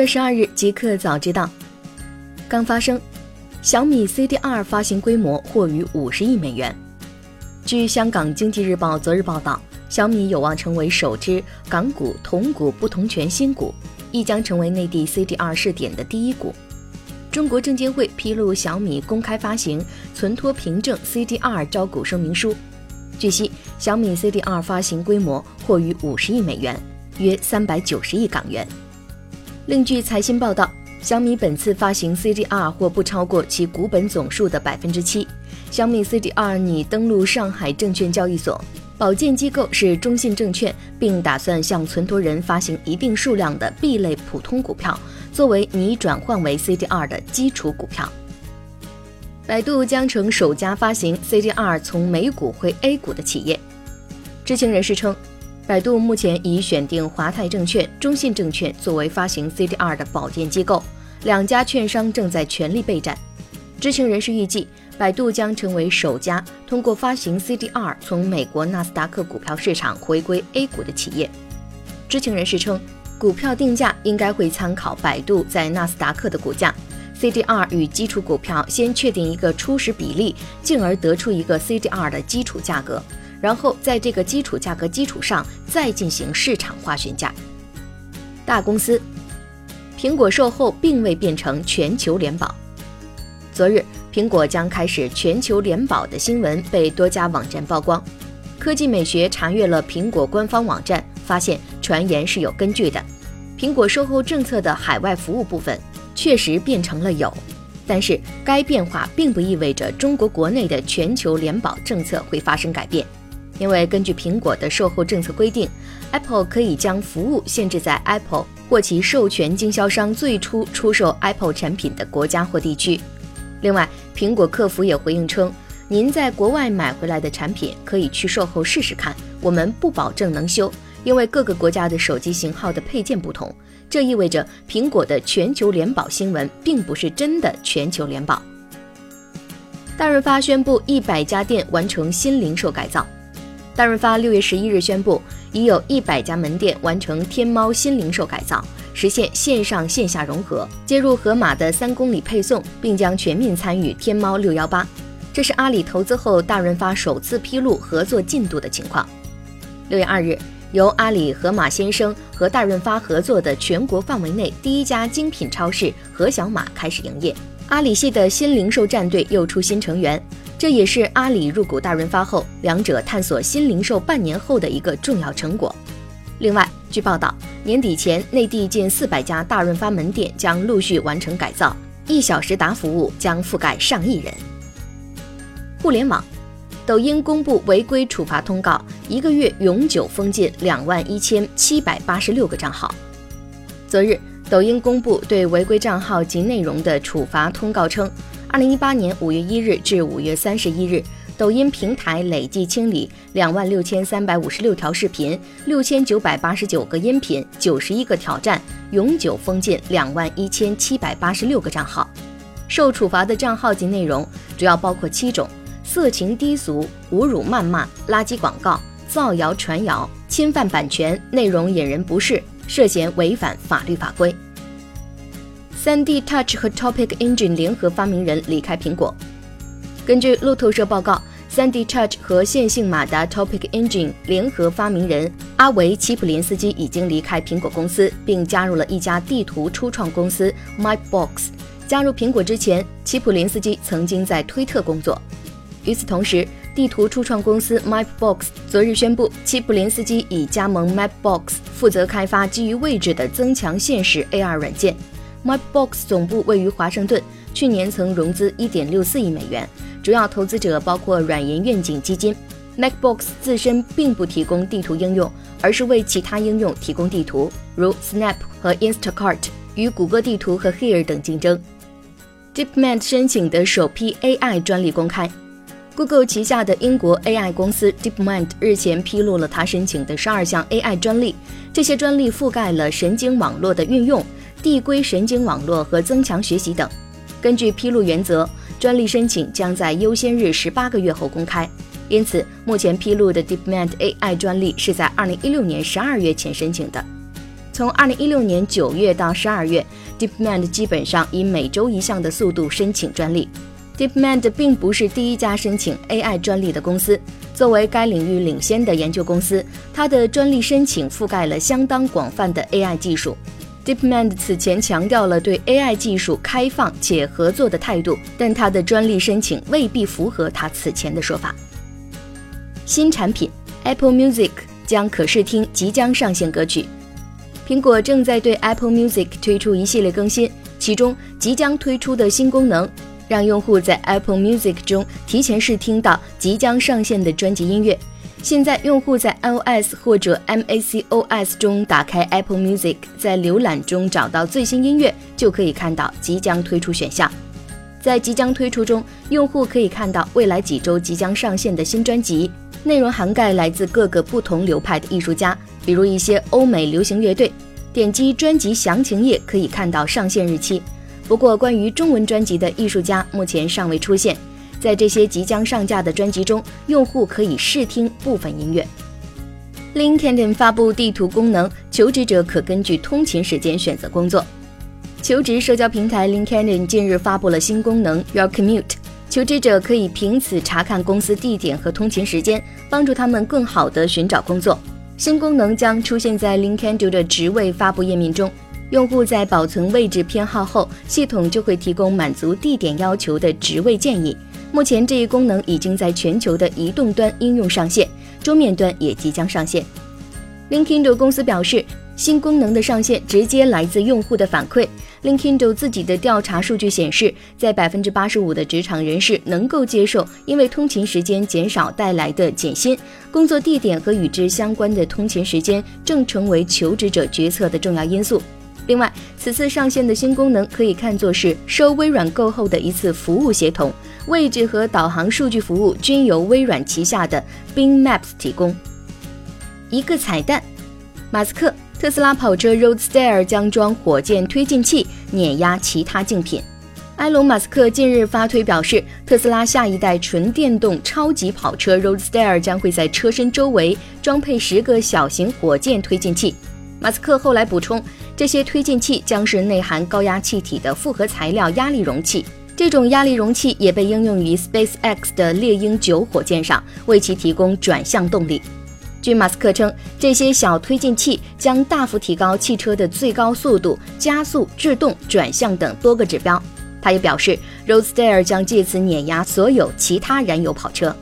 月十二日，极客早知道，刚发生，小米 CDR 发行规模或逾五十亿美元。据香港经济日报昨日报道，小米有望成为首支港股同股不同权新股，亦将成为内地 CDR 试点的第一股。中国证监会披露小米公开发行存托凭证 CDR 招股声明书。据悉，小米 CDR 发行规模或逾五十亿美元，约三百九十亿港元。另据财新报道，小米本次发行 CDR 或不超过其股本总数的百分之七。小米 CDR 拟登陆上海证券交易所，保荐机构是中信证券，并打算向存托人发行一定数量的 B 类普通股票，作为拟转换为 CDR 的基础股票。百度将成首家发行 CDR 从美股回 A 股的企业。知情人士称。百度目前已选定华泰证券、中信证券作为发行 CDR 的保荐机构，两家券商正在全力备战。知情人士预计，百度将成为首家通过发行 CDR 从美国纳斯达克股票市场回归 A 股的企业。知情人士称，股票定价应该会参考百度在纳斯达克的股价，CDR 与基础股票先确定一个初始比例，进而得出一个 CDR 的基础价格。然后在这个基础价格基础上再进行市场化询价。大公司，苹果售后并未变成全球联保。昨日，苹果将开始全球联保的新闻被多家网站曝光。科技美学查阅了苹果官方网站，发现传言是有根据的。苹果售后政策的海外服务部分确实变成了有，但是该变化并不意味着中国国内的全球联保政策会发生改变。因为根据苹果的售后政策规定，Apple 可以将服务限制在 Apple 或其授权经销商最初出售 Apple 产品的国家或地区。另外，苹果客服也回应称，您在国外买回来的产品可以去售后试试看，我们不保证能修，因为各个国家的手机型号的配件不同。这意味着苹果的全球联保新闻并不是真的全球联保。大润发宣布，一百家店完成新零售改造。大润发六月十一日宣布，已有一百家门店完成天猫新零售改造，实现线上线下融合，接入盒马的三公里配送，并将全面参与天猫六幺八。这是阿里投资后大润发首次披露合作进度的情况。六月二日，由阿里、盒马先生和大润发合作的全国范围内第一家精品超市盒小马开始营业。阿里系的新零售战队又出新成员。这也是阿里入股大润发后，两者探索新零售半年后的一个重要成果。另外，据报道，年底前内地近四百家大润发门店将陆续完成改造，一小时达服务将覆盖上亿人。互联网，抖音公布违规处罚通告，一个月永久封禁两万一千七百八十六个账号。昨日，抖音公布对违规账号及内容的处罚通告称。二零一八年五月一日至五月三十一日，抖音平台累计清理两万六千三百五十六条视频、六千九百八十九个音频、九十一个挑战，永久封禁两万一千七百八十六个账号。受处罚的账号及内容主要包括七种：色情低俗、侮辱谩骂、垃圾广告、造谣传谣、侵犯版权、内容引人不适、涉嫌违反法律法规。3D Touch 和 Topic Engine 联合发明人离开苹果。根据路透社报告，3D Touch 和线性马达 Topic Engine 联合发明人阿维齐普林斯基已经离开苹果公司，并加入了一家地图初创公司 Mapbox。加入苹果之前，齐普林斯基曾经在推特工作。与此同时，地图初创公司 Mapbox 昨日宣布，齐普林斯基已加盟 Mapbox，负责开发基于位置的增强现实 AR 软件。Mapbox 总部位于华盛顿，去年曾融资1.64亿美元，主要投资者包括软银愿景基金。Mapbox 自身并不提供地图应用，而是为其他应用提供地图，如 Snap 和 Instacart，与谷歌地图和 Here 等竞争。DeepMind 申请的首批 AI 专利公开，Google 旗下的英国 AI 公司 DeepMind 日前披露了他申请的十二项 AI 专利，这些专利覆盖了神经网络的运用。递归神经网络和增强学习等。根据披露原则，专利申请将在优先日十八个月后公开。因此，目前披露的 DeepMind AI 专利是在二零一六年十二月前申请的。从2016年9月到12月，DeepMind 基本上以每周一项的速度申请专利。DeepMind 并不是第一家申请 AI 专利的公司，作为该领域领先的研究公司，它的专利申请覆盖了相当广泛的 AI 技术。DeepMind 此前强调了对 AI 技术开放且合作的态度，但它的专利申请未必符合它此前的说法。新产品 Apple Music 将可视听即将上线歌曲。苹果正在对 Apple Music 推出一系列更新，其中即将推出的新功能，让用户在 Apple Music 中提前试听到即将上线的专辑音乐。现在，用户在 iOS 或者 macOS 中打开 Apple Music，在浏览中找到最新音乐，就可以看到即将推出选项。在即将推出中，用户可以看到未来几周即将上线的新专辑，内容涵盖来自各个不同流派的艺术家，比如一些欧美流行乐队。点击专辑详情页可以看到上线日期。不过，关于中文专辑的艺术家目前尚未出现。在这些即将上架的专辑中，用户可以试听部分音乐。LinkedIn 发布地图功能，求职者可根据通勤时间选择工作。求职社交平台 LinkedIn 近日发布了新功能 Your Commute，求职者可以凭此查看公司地点和通勤时间，帮助他们更好地寻找工作。新功能将出现在 LinkedIn 的职位发布页面中。用户在保存位置偏好后，系统就会提供满足地点要求的职位建议。目前这一功能已经在全球的移动端应用上线，桌面端也即将上线。LinkedIn 公司表示，新功能的上线直接来自用户的反馈。LinkedIn 自己的调查数据显示，在百分之八十五的职场人士能够接受因为通勤时间减少带来的减薪，工作地点和与之相关的通勤时间正成为求职者决策的重要因素。另外，此次上线的新功能可以看作是收微软购后的一次服务协同，位置和导航数据服务均由微软旗下的 Bing Maps 提供。一个彩蛋：马斯克特斯拉跑车 Roadster 将装火箭推进器碾压其他竞品。埃隆·马斯克近日发推表示，特斯拉下一代纯电动超级跑车 Roadster 将会在车身周围装配十个小型火箭推进器。马斯克后来补充。这些推进器将是内含高压气体的复合材料压力容器，这种压力容器也被应用于 SpaceX 的猎鹰九火箭上，为其提供转向动力。据马斯克称，这些小推进器将大幅提高汽车的最高速度、加速、制动、转向等多个指标。他也表示，Roadster 将借此碾压所有其他燃油跑车。